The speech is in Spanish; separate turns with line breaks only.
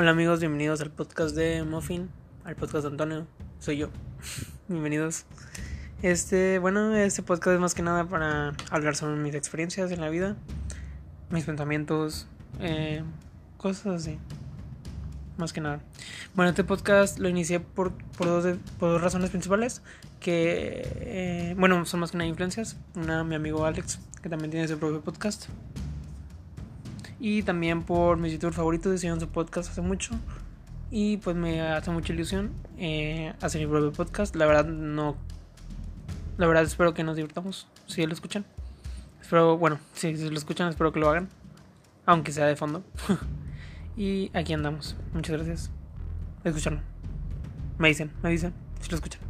Hola amigos, bienvenidos al podcast de Muffin, al podcast de Antonio, soy yo. bienvenidos. Este, bueno, este podcast es más que nada para hablar sobre mis experiencias en la vida, mis pensamientos, eh, cosas así. Más que nada. Bueno, este podcast lo inicié por, por, dos, por dos razones principales. Que, eh, bueno, son más que nada influencias. Una, mi amigo Alex, que también tiene su propio podcast. Y también por mis youtubers favoritos, hicieron su podcast hace mucho. Y pues me hace mucha ilusión eh, hacer mi propio podcast. La verdad, no. La verdad, espero que nos divirtamos. Si lo escuchan. Espero, bueno, si, si lo escuchan, espero que lo hagan. Aunque sea de fondo. y aquí andamos. Muchas gracias. Escucharlo. Me dicen, me dicen si lo escuchan.